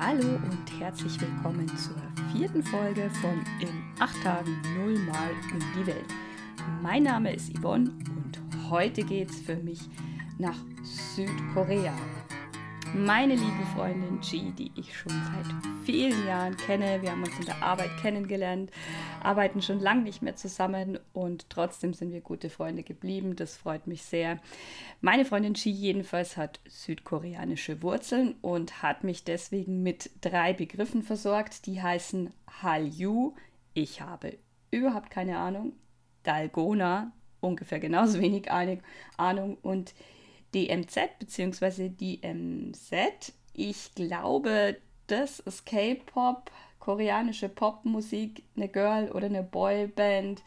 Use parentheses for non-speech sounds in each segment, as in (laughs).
Hallo und herzlich willkommen zur vierten Folge von In 8 Tagen 0 Mal um die Welt. Mein Name ist Yvonne und heute geht es für mich nach Südkorea. Meine liebe Freundin G, die ich schon seit vielen Jahren kenne, wir haben uns in der Arbeit kennengelernt, arbeiten schon lange nicht mehr zusammen und trotzdem sind wir gute Freunde geblieben. Das freut mich sehr. Meine Freundin Chi jedenfalls hat südkoreanische Wurzeln und hat mich deswegen mit drei Begriffen versorgt, die heißen Hallyu, ich habe überhaupt keine Ahnung, Dalgona, ungefähr genauso wenig Ahnung und DMZ bzw. DMZ. Ich glaube, das ist K-Pop, koreanische Popmusik, eine Girl- oder eine Boyband.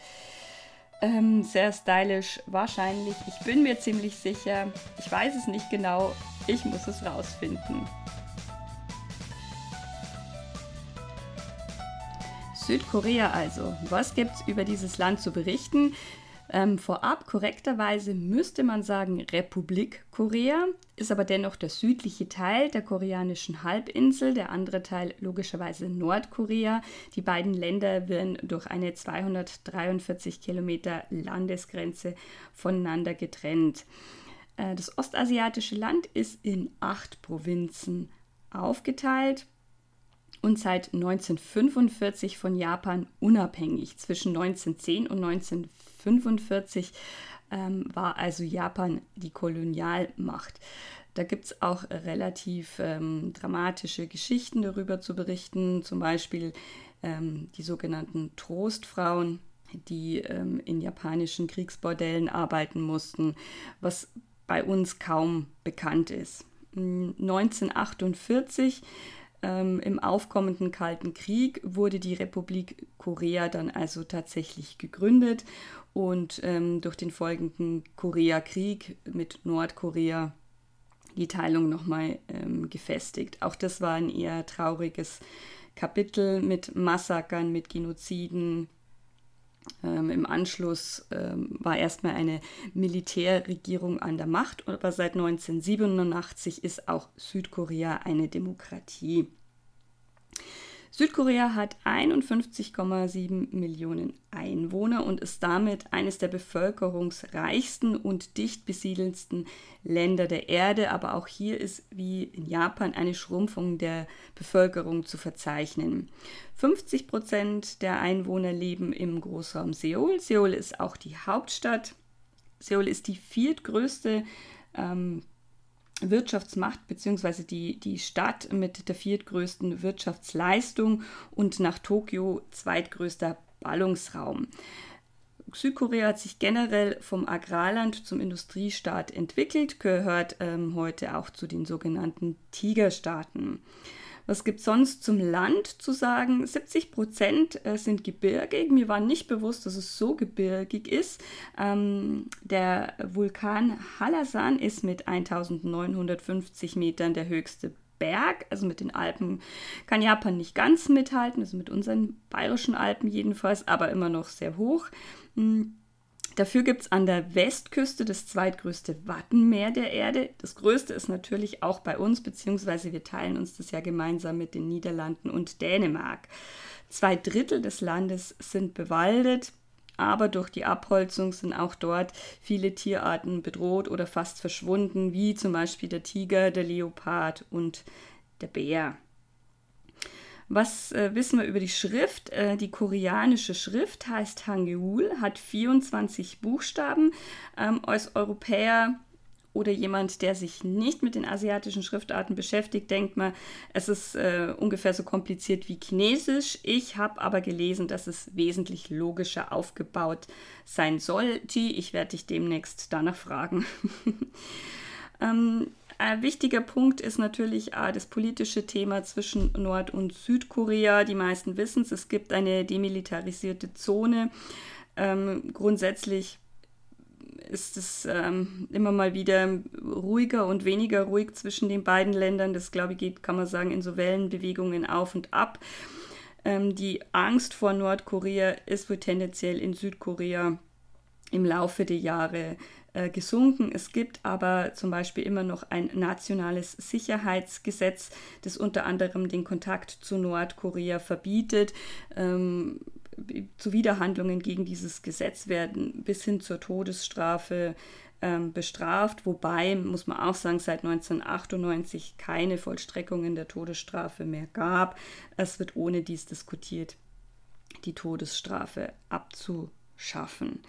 Ähm, sehr stylisch, wahrscheinlich. Ich bin mir ziemlich sicher. Ich weiß es nicht genau. Ich muss es rausfinden. Südkorea also. Was gibt es über dieses Land zu berichten? Ähm, vorab korrekterweise müsste man sagen Republik Korea, ist aber dennoch der südliche Teil der koreanischen Halbinsel, der andere Teil logischerweise Nordkorea. Die beiden Länder werden durch eine 243 Kilometer Landesgrenze voneinander getrennt. Äh, das ostasiatische Land ist in acht Provinzen aufgeteilt und seit 1945 von Japan unabhängig. Zwischen 1910 und 1945 ähm, war also Japan die Kolonialmacht. Da gibt es auch relativ ähm, dramatische Geschichten darüber zu berichten, zum Beispiel ähm, die sogenannten Trostfrauen, die ähm, in japanischen Kriegsbordellen arbeiten mussten, was bei uns kaum bekannt ist. 1948 ähm, Im aufkommenden Kalten Krieg wurde die Republik Korea dann also tatsächlich gegründet und ähm, durch den folgenden Koreakrieg mit Nordkorea die Teilung nochmal ähm, gefestigt. Auch das war ein eher trauriges Kapitel mit Massakern, mit Genoziden. Ähm, Im Anschluss ähm, war erstmal eine Militärregierung an der Macht, aber seit 1987 ist auch Südkorea eine Demokratie. Südkorea hat 51,7 Millionen Einwohner und ist damit eines der bevölkerungsreichsten und dicht besiedelsten Länder der Erde. Aber auch hier ist wie in Japan eine Schrumpfung der Bevölkerung zu verzeichnen. 50 Prozent der Einwohner leben im Großraum Seoul. Seoul ist auch die Hauptstadt. Seoul ist die viertgrößte ähm, Wirtschaftsmacht bzw. Die, die Stadt mit der viertgrößten Wirtschaftsleistung und nach Tokio zweitgrößter Ballungsraum. Südkorea hat sich generell vom Agrarland zum Industriestaat entwickelt, gehört ähm, heute auch zu den sogenannten Tigerstaaten. Was gibt sonst zum Land zu sagen? 70 Prozent äh, sind gebirgig. Mir war nicht bewusst, dass es so gebirgig ist. Ähm, der Vulkan Halasan ist mit 1950 Metern der höchste Berg, also mit den Alpen kann Japan nicht ganz mithalten, also mit unseren bayerischen Alpen jedenfalls, aber immer noch sehr hoch. Hm, Dafür gibt es an der Westküste das zweitgrößte Wattenmeer der Erde. Das größte ist natürlich auch bei uns, beziehungsweise wir teilen uns das ja gemeinsam mit den Niederlanden und Dänemark. Zwei Drittel des Landes sind bewaldet, aber durch die Abholzung sind auch dort viele Tierarten bedroht oder fast verschwunden, wie zum Beispiel der Tiger, der Leopard und der Bär. Was äh, wissen wir über die Schrift? Äh, die koreanische Schrift heißt Hangul, hat 24 Buchstaben. Ähm, als Europäer oder jemand, der sich nicht mit den asiatischen Schriftarten beschäftigt, denkt man, es ist äh, ungefähr so kompliziert wie Chinesisch. Ich habe aber gelesen, dass es wesentlich logischer aufgebaut sein sollte. Ich werde dich demnächst danach fragen. (laughs) ähm, ein wichtiger Punkt ist natürlich äh, das politische Thema zwischen Nord- und Südkorea. Die meisten wissen es, es gibt eine demilitarisierte Zone. Ähm, grundsätzlich ist es ähm, immer mal wieder ruhiger und weniger ruhig zwischen den beiden Ländern. Das, glaube ich, geht, kann man sagen, in so Wellenbewegungen auf und ab. Ähm, die Angst vor Nordkorea ist wohl tendenziell in Südkorea im Laufe der Jahre äh, gesunken. Es gibt aber zum Beispiel immer noch ein nationales Sicherheitsgesetz, das unter anderem den Kontakt zu Nordkorea verbietet. Ähm, Zuwiderhandlungen gegen dieses Gesetz werden bis hin zur Todesstrafe ähm, bestraft, wobei, muss man auch sagen, seit 1998 keine Vollstreckungen der Todesstrafe mehr gab. Es wird ohne dies diskutiert, die Todesstrafe abzuschaffen.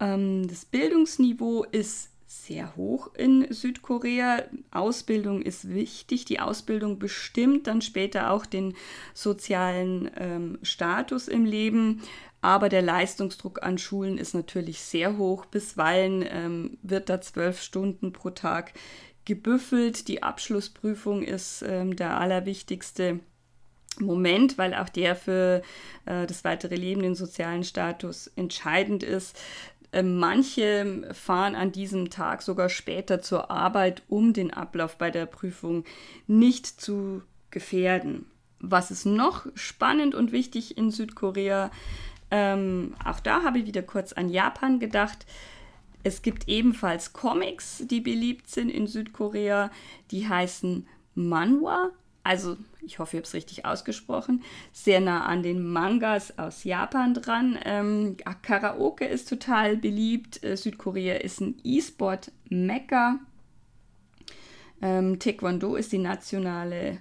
Ähm, das Bildungsniveau ist sehr hoch in Südkorea. Ausbildung ist wichtig. Die Ausbildung bestimmt dann später auch den sozialen ähm, Status im Leben. Aber der Leistungsdruck an Schulen ist natürlich sehr hoch. Bisweilen ähm, wird da zwölf Stunden pro Tag gebüffelt. Die Abschlussprüfung ist ähm, der allerwichtigste Moment, weil auch der für äh, das weitere Leben, den sozialen Status entscheidend ist. Ähm, manche fahren an diesem Tag sogar später zur Arbeit, um den Ablauf bei der Prüfung nicht zu gefährden. Was ist noch spannend und wichtig in Südkorea? Ähm, auch da habe ich wieder kurz an Japan gedacht. Es gibt ebenfalls Comics, die beliebt sind in Südkorea. Die heißen Manhwa also ich hoffe, ich habe es richtig ausgesprochen, sehr nah an den Mangas aus Japan dran. Ähm, Karaoke ist total beliebt. Äh, Südkorea ist ein E-Sport-Mekka. Ähm, Taekwondo ist die nationale,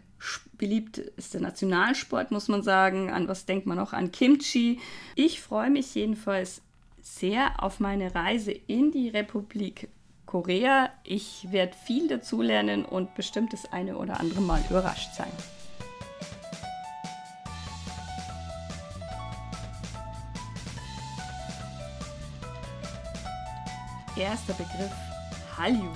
beliebt ist der Nationalsport, muss man sagen. An was denkt man noch? An Kimchi. Ich freue mich jedenfalls sehr auf meine Reise in die Republik Korea. Ich werde viel dazulernen und bestimmt das eine oder andere Mal überrascht sein. Erster Begriff Hallyu.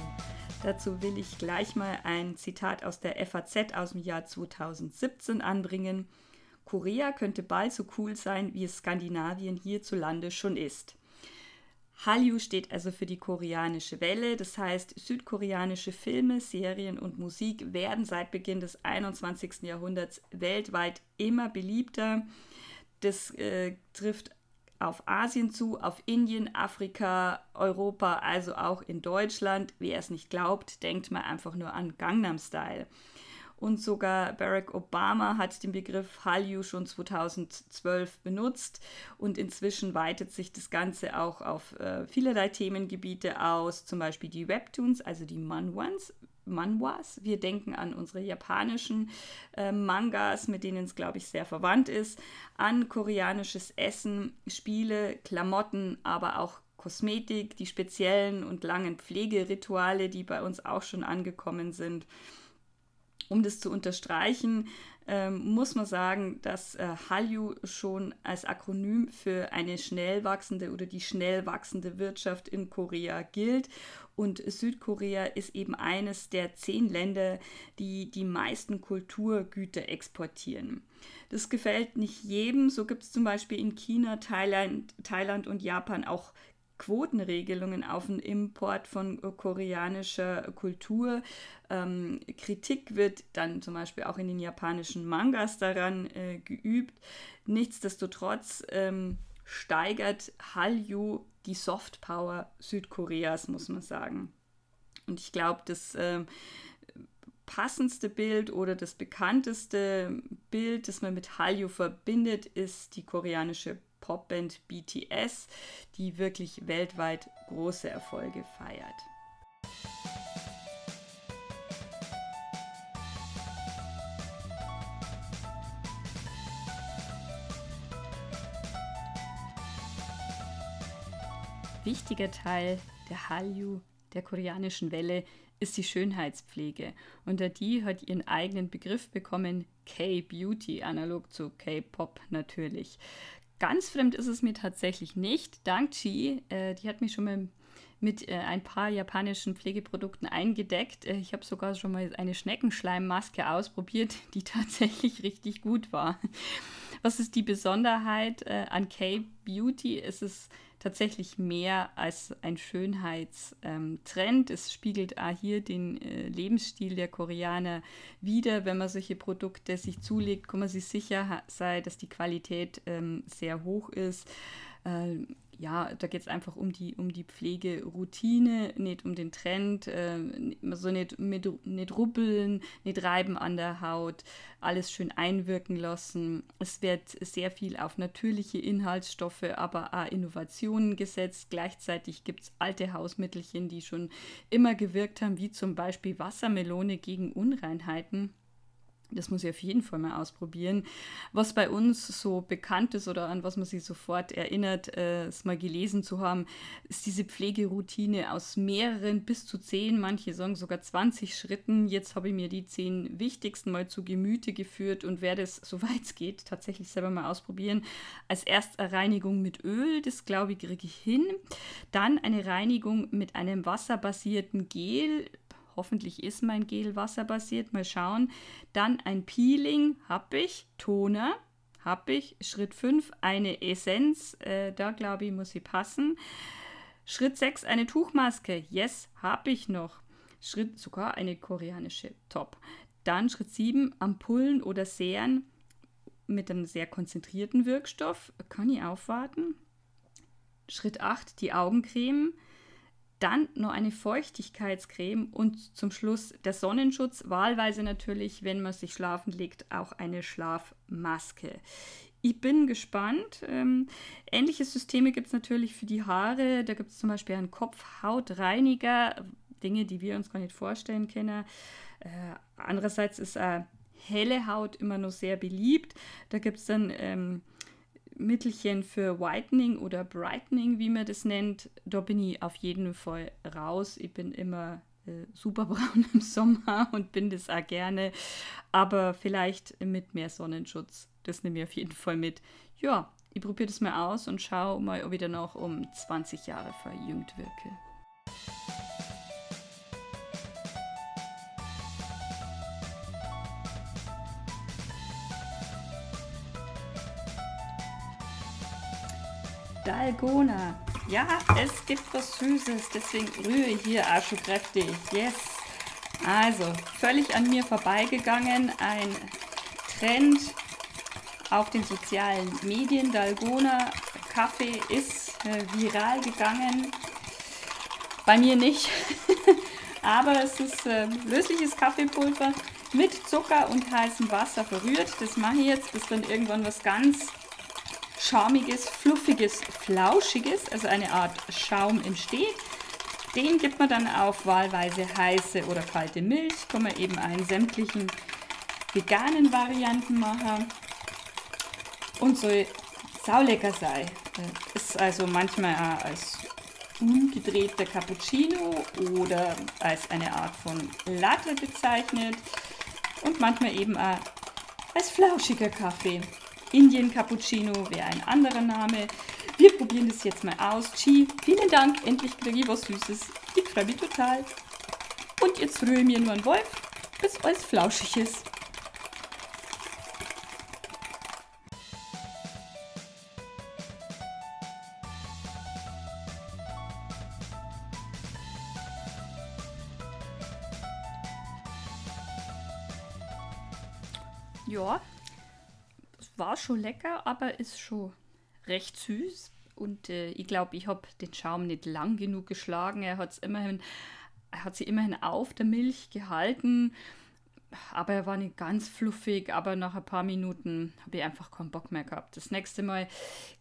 Dazu will ich gleich mal ein Zitat aus der FAZ aus dem Jahr 2017 anbringen. Korea könnte bald so cool sein, wie es Skandinavien hierzulande schon ist. Hallyu steht also für die koreanische Welle, das heißt südkoreanische Filme, Serien und Musik werden seit Beginn des 21. Jahrhunderts weltweit immer beliebter. Das äh, trifft auf Asien zu, auf Indien, Afrika, Europa, also auch in Deutschland. Wer es nicht glaubt, denkt mal einfach nur an Gangnam Style. Und sogar Barack Obama hat den Begriff Hallyu schon 2012 benutzt. Und inzwischen weitet sich das Ganze auch auf äh, vielerlei Themengebiete aus, zum Beispiel die Webtoons, also die Manhwas. Manhwas. Wir denken an unsere japanischen äh, Mangas, mit denen es, glaube ich, sehr verwandt ist, an koreanisches Essen, Spiele, Klamotten, aber auch Kosmetik, die speziellen und langen Pflegerituale, die bei uns auch schon angekommen sind. Um das zu unterstreichen, ähm, muss man sagen, dass äh, Hallyu schon als Akronym für eine schnell wachsende oder die schnell wachsende Wirtschaft in Korea gilt. Und Südkorea ist eben eines der zehn Länder, die die meisten Kulturgüter exportieren. Das gefällt nicht jedem. So gibt es zum Beispiel in China, Thailand, Thailand und Japan auch Quotenregelungen auf den Import von koreanischer Kultur. Ähm, Kritik wird dann zum Beispiel auch in den japanischen Mangas daran äh, geübt. Nichtsdestotrotz ähm, steigert Hallyu die Softpower Südkoreas, muss man sagen. Und ich glaube, das äh, passendste Bild oder das bekannteste Bild, das man mit Hallyu verbindet, ist die koreanische Popband BTS, die wirklich weltweit große Erfolge feiert. Wichtiger Teil der Hallyu, der koreanischen Welle, ist die Schönheitspflege. Unter die hat ihren eigenen Begriff bekommen, K-Beauty, analog zu K-Pop natürlich. Ganz fremd ist es mir tatsächlich nicht. Dank Chi, äh, die hat mich schon mal mit äh, ein paar japanischen Pflegeprodukten eingedeckt. Äh, ich habe sogar schon mal eine Schneckenschleimmaske ausprobiert, (laughs) die tatsächlich richtig gut war. Was ist die Besonderheit äh, an K-Beauty? Es ist tatsächlich mehr als ein Schönheitstrend. Es spiegelt auch hier den äh, Lebensstil der Koreaner wider. Wenn man solche Produkte sich zulegt, kann man sich sicher sein, dass die Qualität ähm, sehr hoch ist. Ja, da geht es einfach um die, um die Pflegeroutine, nicht um den Trend, äh, so nicht, mit, nicht rubbeln, nicht reiben an der Haut, alles schön einwirken lassen. Es wird sehr viel auf natürliche Inhaltsstoffe, aber auch Innovationen gesetzt. Gleichzeitig gibt es alte Hausmittelchen, die schon immer gewirkt haben, wie zum Beispiel Wassermelone gegen Unreinheiten. Das muss ich auf jeden Fall mal ausprobieren. Was bei uns so bekannt ist oder an was man sich sofort erinnert, äh, es mal gelesen zu haben, ist diese Pflegeroutine aus mehreren bis zu zehn, manche sagen sogar 20 Schritten. Jetzt habe ich mir die zehn wichtigsten mal zu Gemüte geführt und werde es, (laughs) soweit es geht, tatsächlich selber mal ausprobieren. Als erst eine Reinigung mit Öl, das glaube ich, kriege ich hin. Dann eine Reinigung mit einem wasserbasierten Gel Hoffentlich ist mein Gel wasserbasiert. Mal schauen. Dann ein Peeling habe ich. Toner habe ich. Schritt 5 eine Essenz. Äh, da glaube ich, muss sie passen. Schritt 6 eine Tuchmaske. Yes, habe ich noch. Schritt sogar eine koreanische. Top. Dann Schritt 7 Ampullen oder Serien mit einem sehr konzentrierten Wirkstoff. Kann ich aufwarten. Schritt 8 die Augencreme. Dann noch eine Feuchtigkeitscreme und zum Schluss der Sonnenschutz. Wahlweise natürlich, wenn man sich schlafen legt, auch eine Schlafmaske. Ich bin gespannt. Ähm, ähnliche Systeme gibt es natürlich für die Haare. Da gibt es zum Beispiel einen Kopfhautreiniger, Dinge, die wir uns gar nicht vorstellen können. Äh, andererseits ist äh, helle Haut immer noch sehr beliebt. Da gibt es dann ähm, Mittelchen für Whitening oder Brightening, wie man das nennt, da bin ich auf jeden Fall raus. Ich bin immer äh, super braun (laughs) im Sommer und bin das auch gerne, aber vielleicht mit mehr Sonnenschutz. Das nehme ich auf jeden Fall mit. Ja, ich probiere das mal aus und schaue mal, ob ich dann auch um 20 Jahre verjüngt wirke. Dalgona. Ja, es gibt was Süßes, deswegen rühre ich hier kräftig. Yes. Also, völlig an mir vorbeigegangen. Ein Trend auf den sozialen Medien. Dalgona Kaffee ist äh, viral gegangen. Bei mir nicht. (laughs) Aber es ist äh, lösliches Kaffeepulver mit Zucker und heißem Wasser verrührt. Das mache ich jetzt, bis dann irgendwann was ganz schaumiges, fluffiges, flauschiges, also eine Art Schaum entsteht. Den gibt man dann auf wahlweise heiße oder kalte Milch. Kann man eben einen sämtlichen veganen Varianten machen. Und soll saulecker sein. Ist also manchmal auch als umgedrehter Cappuccino oder als eine Art von Latte bezeichnet. Und manchmal eben auch als flauschiger Kaffee. Indien Cappuccino wäre ein anderer Name. Wir probieren das jetzt mal aus. Chi, vielen Dank. Endlich kriege ich was Süßes. Ich freue mich total. Und jetzt rühre ich mir nur ein Wolf, bis alles flauschig ist. Schon lecker, aber ist schon recht süß. Und äh, ich glaube, ich habe den Schaum nicht lang genug geschlagen. Er hat immerhin, er hat sie immerhin auf der Milch gehalten. Aber er war nicht ganz fluffig, aber nach ein paar Minuten habe ich einfach keinen Bock mehr gehabt. Das nächste Mal,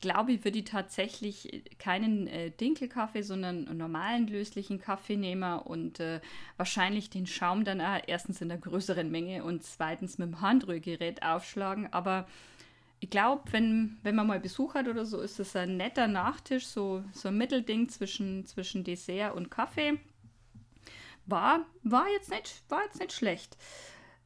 glaube ich, würde ich tatsächlich keinen äh, Dinkelkaffee, sondern einen normalen löslichen Kaffee nehmen und äh, wahrscheinlich den Schaum dann auch erstens in einer größeren Menge und zweitens mit dem Handrührgerät aufschlagen. Aber ich glaube, wenn, wenn man mal Besuch hat oder so, ist es ein netter Nachtisch, so, so ein Mittelding zwischen, zwischen Dessert und Kaffee. War, war, jetzt, nicht, war jetzt nicht schlecht.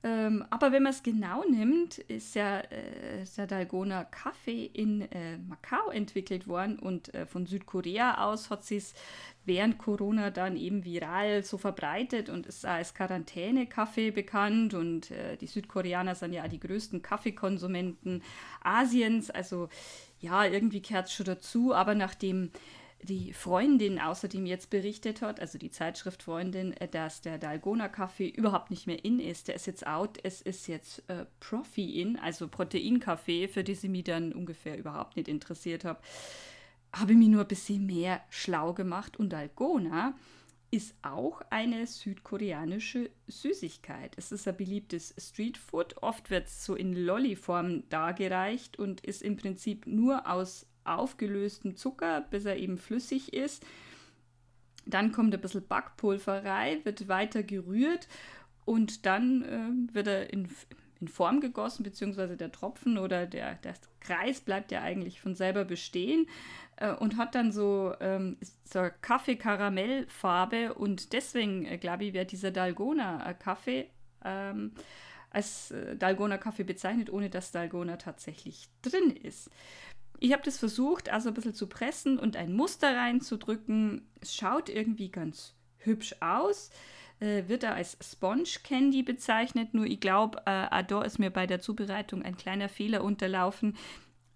Ähm, aber wenn man es genau nimmt, ist ja äh, der Dalgona Kaffee in äh, Macau entwickelt worden und äh, von Südkorea aus hat sie es während Corona dann eben viral so verbreitet und ist als Quarantäne-Kaffee bekannt und äh, die Südkoreaner sind ja die größten Kaffeekonsumenten Asiens, also ja, irgendwie kehrt es schon dazu, aber nachdem die Freundin außerdem jetzt berichtet hat, also die Zeitschrift Freundin, äh, dass der Dalgona-Kaffee überhaupt nicht mehr in ist. Der ist jetzt out, es ist jetzt äh, Profi in, also Proteinkaffee, für die sie mich dann ungefähr überhaupt nicht interessiert habe. habe mich nur ein bisschen mehr schlau gemacht und Dalgona ist auch eine südkoreanische Süßigkeit. Es ist ein beliebtes Streetfood. Oft wird es so in Lolli-Form dargereicht und ist im Prinzip nur aus aufgelöstem Zucker, bis er eben flüssig ist. Dann kommt ein bisschen Backpulver rein, wird weiter gerührt und dann äh, wird er in, in Form gegossen, beziehungsweise der Tropfen oder der, der Kreis bleibt ja eigentlich von selber bestehen äh, und hat dann so, ähm, so Kaffee-Karamell-Farbe und deswegen, äh, glaube ich, wird dieser Dalgona-Kaffee ähm, als äh, Dalgona-Kaffee bezeichnet, ohne dass Dalgona tatsächlich drin ist. Ich habe das versucht, also ein bisschen zu pressen und ein Muster reinzudrücken. Es schaut irgendwie ganz hübsch aus. Äh, wird er als Sponge Candy bezeichnet, nur ich glaube, äh, da ist mir bei der Zubereitung ein kleiner Fehler unterlaufen.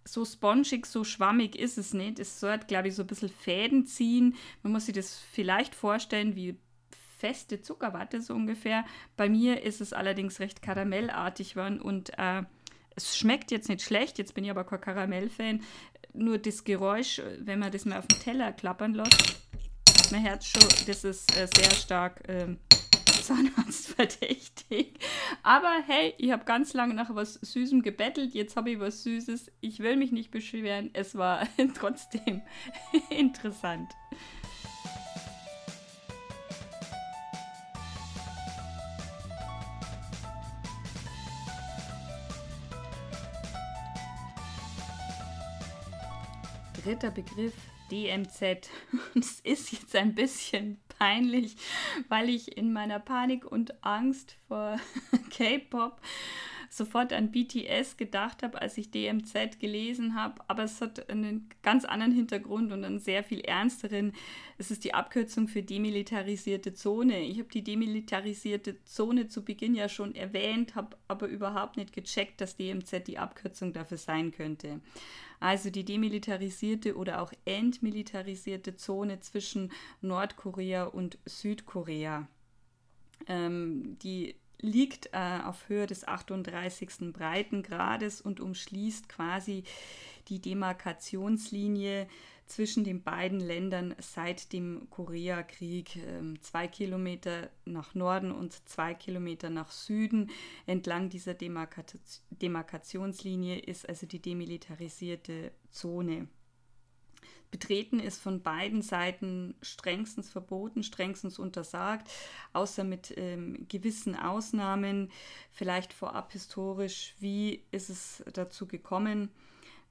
So spongig, so schwammig ist es nicht. Es sollte, glaube ich, so ein bisschen Fäden ziehen. Man muss sich das vielleicht vorstellen wie feste Zuckerwatte so ungefähr. Bei mir ist es allerdings recht karamellartig geworden und äh, es schmeckt jetzt nicht schlecht, jetzt bin ich aber kein Karamell-Fan. Nur das Geräusch, wenn man das mal auf den Teller klappern lässt, mein Herz schon, das ist äh, sehr stark ähm, (laughs) zahnarztverdächtig. Aber hey, ich habe ganz lange nach was Süßem gebettelt, jetzt habe ich was Süßes. Ich will mich nicht beschweren, es war (laughs) trotzdem (laughs) interessant. Dritter Begriff DMZ. (laughs) Und es ist jetzt ein bisschen peinlich, weil ich in meiner Panik und Angst vor (laughs) K-Pop sofort an BTS gedacht habe, als ich DMZ gelesen habe. Aber es hat einen ganz anderen Hintergrund und einen sehr viel ernsteren. Es ist die Abkürzung für demilitarisierte Zone. Ich habe die demilitarisierte Zone zu Beginn ja schon erwähnt, habe aber überhaupt nicht gecheckt, dass DMZ die Abkürzung dafür sein könnte. Also die demilitarisierte oder auch entmilitarisierte Zone zwischen Nordkorea und Südkorea. Ähm, die liegt äh, auf Höhe des 38. Breitengrades und umschließt quasi die Demarkationslinie zwischen den beiden Ländern seit dem Koreakrieg. Ähm, zwei Kilometer nach Norden und zwei Kilometer nach Süden entlang dieser Demarkationslinie ist also die demilitarisierte Zone. Betreten ist von beiden Seiten strengstens verboten, strengstens untersagt, außer mit ähm, gewissen Ausnahmen. Vielleicht vorab historisch, wie ist es dazu gekommen?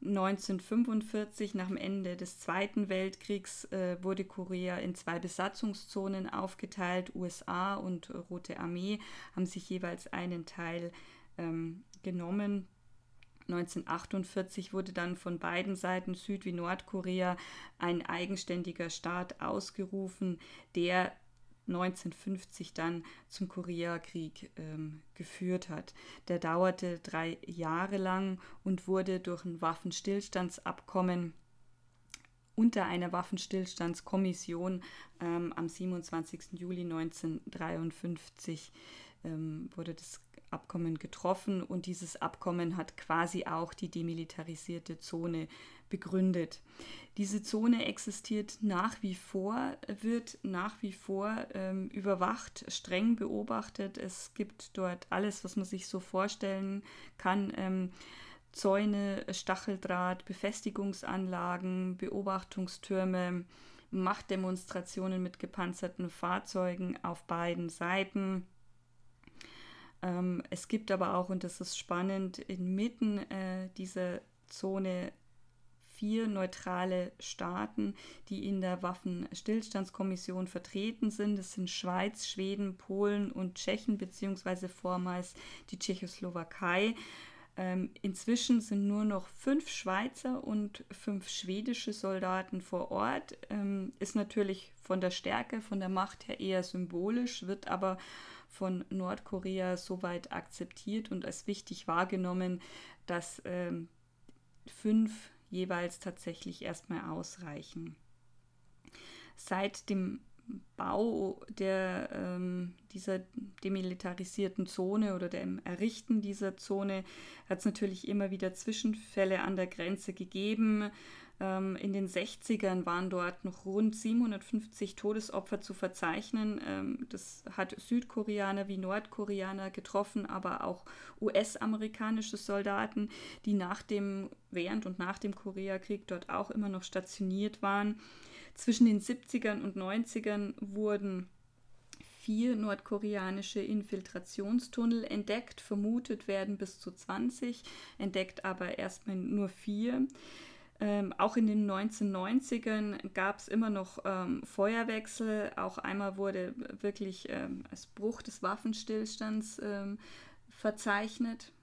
1945, nach dem Ende des Zweiten Weltkriegs, äh, wurde Korea in zwei Besatzungszonen aufgeteilt. USA und Rote Armee haben sich jeweils einen Teil ähm, genommen. 1948 wurde dann von beiden Seiten, Süd- wie Nordkorea, ein eigenständiger Staat ausgerufen, der 1950 dann zum Koreakrieg ähm, geführt hat. Der dauerte drei Jahre lang und wurde durch ein Waffenstillstandsabkommen unter einer Waffenstillstandskommission ähm, am 27. Juli 1953 ähm, wurde das Abkommen getroffen und dieses Abkommen hat quasi auch die demilitarisierte Zone begründet. Diese Zone existiert nach wie vor, wird nach wie vor ähm, überwacht, streng beobachtet. Es gibt dort alles, was man sich so vorstellen kann. Ähm, Zäune, Stacheldraht, Befestigungsanlagen, Beobachtungstürme, Machtdemonstrationen mit gepanzerten Fahrzeugen auf beiden Seiten ähm, es gibt aber auch, und das ist spannend, inmitten äh, dieser Zone vier neutrale Staaten, die in der Waffenstillstandskommission vertreten sind. Das sind Schweiz, Schweden, Polen und Tschechien, beziehungsweise vormals die Tschechoslowakei. Ähm, inzwischen sind nur noch fünf Schweizer und fünf schwedische Soldaten vor Ort. Ähm, ist natürlich von der Stärke, von der Macht her eher symbolisch, wird aber von Nordkorea soweit akzeptiert und als wichtig wahrgenommen, dass ähm, fünf jeweils tatsächlich erstmal ausreichen. Seit dem Bau der, ähm, dieser demilitarisierten Zone oder dem Errichten dieser Zone hat es natürlich immer wieder Zwischenfälle an der Grenze gegeben. Ähm, in den 60ern waren dort noch rund 750 Todesopfer zu verzeichnen. Ähm, das hat Südkoreaner wie Nordkoreaner getroffen, aber auch US-amerikanische Soldaten, die nach dem, während und nach dem Koreakrieg dort auch immer noch stationiert waren. Zwischen den 70ern und 90ern wurden vier nordkoreanische Infiltrationstunnel entdeckt. Vermutet werden bis zu 20, entdeckt aber erstmal nur vier. Ähm, auch in den 1990ern gab es immer noch ähm, Feuerwechsel. Auch einmal wurde wirklich ähm, als Bruch des Waffenstillstands ähm, verzeichnet.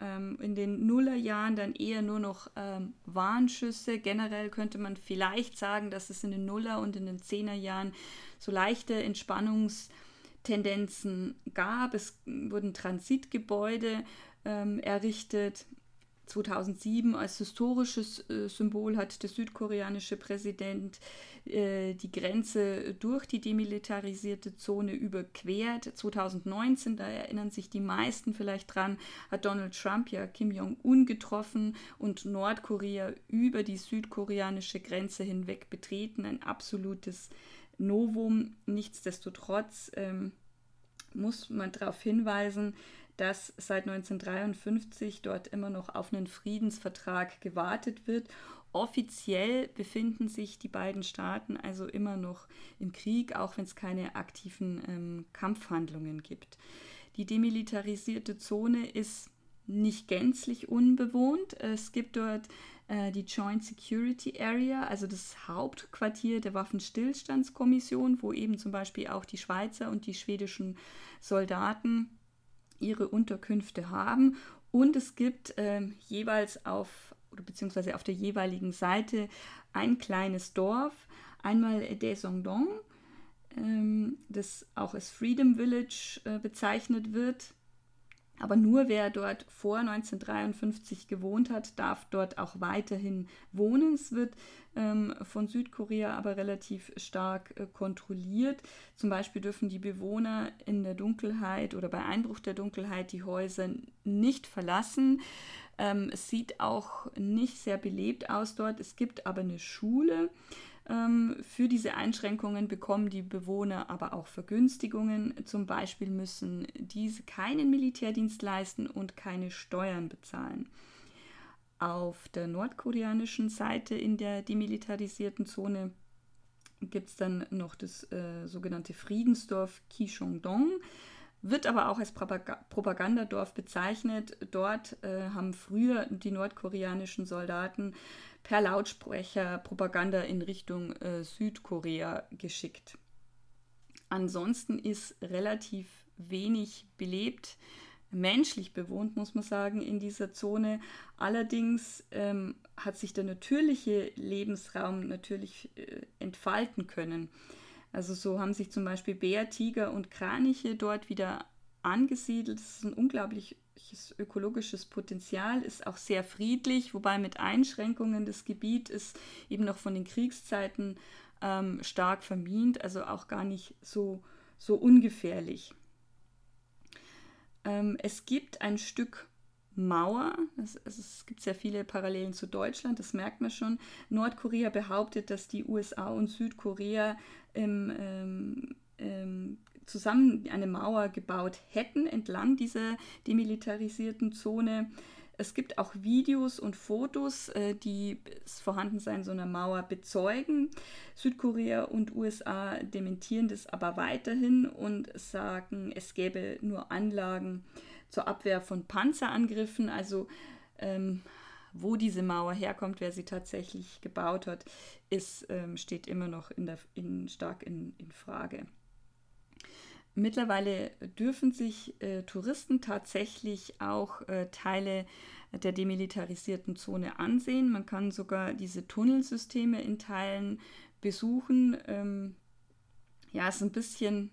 Ähm, in den Nullerjahren dann eher nur noch ähm, Warnschüsse. Generell könnte man vielleicht sagen, dass es in den Nuller- und in den Zehnerjahren so leichte Entspannungstendenzen gab. Es wurden Transitgebäude errichtet. 2007 als historisches äh, Symbol hat der südkoreanische Präsident äh, die Grenze durch die demilitarisierte Zone überquert. 2019, da erinnern sich die meisten vielleicht dran, hat Donald Trump ja Kim Jong-un getroffen und Nordkorea über die südkoreanische Grenze hinweg betreten. Ein absolutes Novum. Nichtsdestotrotz ähm, muss man darauf hinweisen, dass seit 1953 dort immer noch auf einen Friedensvertrag gewartet wird. Offiziell befinden sich die beiden Staaten also immer noch im Krieg, auch wenn es keine aktiven ähm, Kampfhandlungen gibt. Die demilitarisierte Zone ist nicht gänzlich unbewohnt. Es gibt dort äh, die Joint Security Area, also das Hauptquartier der Waffenstillstandskommission, wo eben zum Beispiel auch die Schweizer und die schwedischen Soldaten ihre Unterkünfte haben. Und es gibt äh, jeweils auf oder beziehungsweise auf der jeweiligen Seite ein kleines Dorf, einmal Daesongdong, ähm, das auch als Freedom Village äh, bezeichnet wird. Aber nur wer dort vor 1953 gewohnt hat, darf dort auch weiterhin wohnen. Es wird ähm, von Südkorea aber relativ stark äh, kontrolliert. Zum Beispiel dürfen die Bewohner in der Dunkelheit oder bei Einbruch der Dunkelheit die Häuser nicht verlassen. Ähm, es sieht auch nicht sehr belebt aus dort. Es gibt aber eine Schule. Ähm, für diese Einschränkungen bekommen die Bewohner aber auch Vergünstigungen. Zum Beispiel müssen diese keinen Militärdienst leisten und keine Steuern bezahlen. Auf der nordkoreanischen Seite in der demilitarisierten Zone gibt es dann noch das äh, sogenannte Friedensdorf Kishongdong, wird aber auch als Propagandadorf bezeichnet. Dort äh, haben früher die nordkoreanischen Soldaten per Lautsprecher Propaganda in Richtung äh, Südkorea geschickt. Ansonsten ist relativ wenig belebt, menschlich bewohnt, muss man sagen, in dieser Zone. Allerdings ähm, hat sich der natürliche Lebensraum natürlich äh, entfalten können. Also so haben sich zum Beispiel Bär, Tiger und Kraniche dort wieder angesiedelt. Das ist ein unglaublich ökologisches Potenzial, ist auch sehr friedlich, wobei mit Einschränkungen das Gebiet ist eben noch von den Kriegszeiten ähm, stark vermint, also auch gar nicht so, so ungefährlich. Ähm, es gibt ein Stück Mauer. Es, es, gibt sehr viele Parallelen zu Deutschland, das merkt man schon. Nordkorea behauptet, dass die USA und Südkorea im, ähm, ähm, zusammen eine Mauer gebaut hätten entlang dieser demilitarisierten Zone. Es gibt auch Videos und Fotos, äh, die das Vorhandensein so einer Mauer bezeugen. Südkorea und USA dementieren das aber weiterhin und sagen, es gäbe nur Anlagen zur Abwehr von Panzerangriffen. Also ähm, wo diese Mauer herkommt, wer sie tatsächlich gebaut hat, ist, ähm, steht immer noch in der, in, stark in, in Frage. Mittlerweile dürfen sich äh, Touristen tatsächlich auch äh, Teile der demilitarisierten Zone ansehen. Man kann sogar diese Tunnelsysteme in Teilen besuchen. Ähm, ja, es ist ein bisschen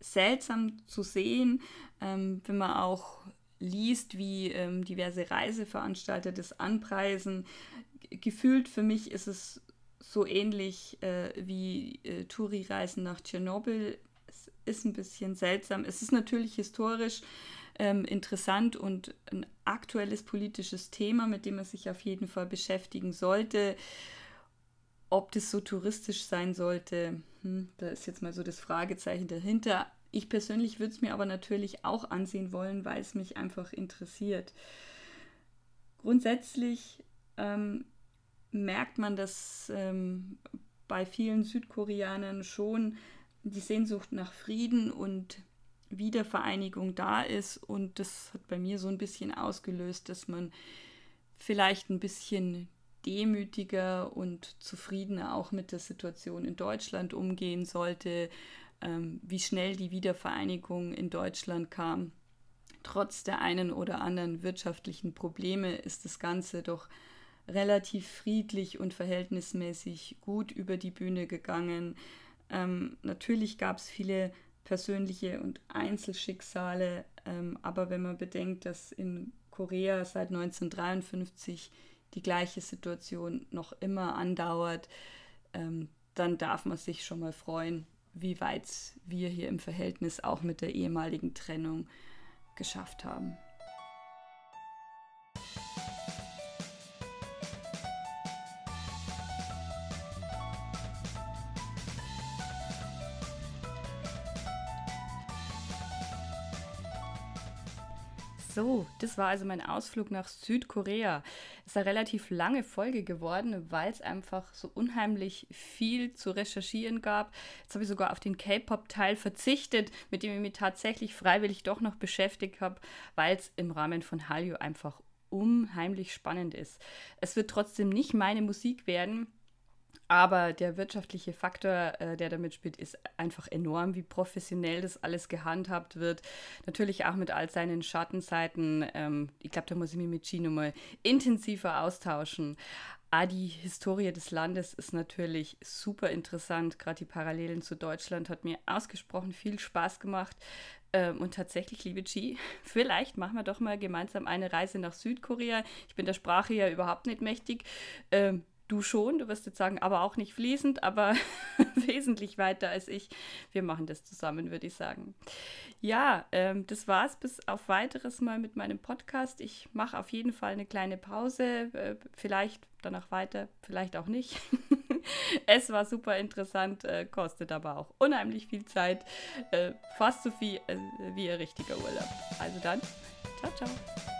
seltsam zu sehen, ähm, wenn man auch liest, wie ähm, diverse Reiseveranstalter das anpreisen. Gefühlt für mich ist es so ähnlich äh, wie äh, Touri-Reisen nach Tschernobyl ist ein bisschen seltsam. Es ist natürlich historisch ähm, interessant und ein aktuelles politisches Thema, mit dem man sich auf jeden Fall beschäftigen sollte. Ob das so touristisch sein sollte, hm, da ist jetzt mal so das Fragezeichen dahinter. Ich persönlich würde es mir aber natürlich auch ansehen wollen, weil es mich einfach interessiert. Grundsätzlich ähm, merkt man, dass ähm, bei vielen Südkoreanern schon die Sehnsucht nach Frieden und Wiedervereinigung da ist. Und das hat bei mir so ein bisschen ausgelöst, dass man vielleicht ein bisschen demütiger und zufriedener auch mit der Situation in Deutschland umgehen sollte, ähm, wie schnell die Wiedervereinigung in Deutschland kam. Trotz der einen oder anderen wirtschaftlichen Probleme ist das Ganze doch relativ friedlich und verhältnismäßig gut über die Bühne gegangen. Ähm, natürlich gab es viele persönliche und Einzelschicksale, ähm, aber wenn man bedenkt, dass in Korea seit 1953 die gleiche Situation noch immer andauert, ähm, dann darf man sich schon mal freuen, wie weit wir hier im Verhältnis auch mit der ehemaligen Trennung geschafft haben. So, das war also mein Ausflug nach Südkorea. Es ist eine relativ lange Folge geworden, weil es einfach so unheimlich viel zu recherchieren gab. Jetzt habe ich sogar auf den K-Pop-Teil verzichtet, mit dem ich mich tatsächlich freiwillig doch noch beschäftigt habe, weil es im Rahmen von Hallyu einfach unheimlich spannend ist. Es wird trotzdem nicht meine Musik werden, aber der wirtschaftliche Faktor, äh, der damit spielt, ist einfach enorm, wie professionell das alles gehandhabt wird. Natürlich auch mit all seinen Schattenseiten. Ähm, ich glaube, da muss ich mich mit Gino mal intensiver austauschen. Ah, die Historie des Landes ist natürlich super interessant. Gerade die Parallelen zu Deutschland hat mir ausgesprochen viel Spaß gemacht. Ähm, und tatsächlich, liebe G, (laughs) vielleicht machen wir doch mal gemeinsam eine Reise nach Südkorea. Ich bin der Sprache ja überhaupt nicht mächtig. Ähm, Du schon, du wirst jetzt sagen, aber auch nicht fließend, aber (laughs) wesentlich weiter als ich. Wir machen das zusammen, würde ich sagen. Ja, ähm, das war's bis auf weiteres Mal mit meinem Podcast. Ich mache auf jeden Fall eine kleine Pause, äh, vielleicht danach weiter, vielleicht auch nicht. (laughs) es war super interessant, äh, kostet aber auch unheimlich viel Zeit, äh, fast so viel äh, wie ein richtiger Urlaub. Also dann, ciao, ciao.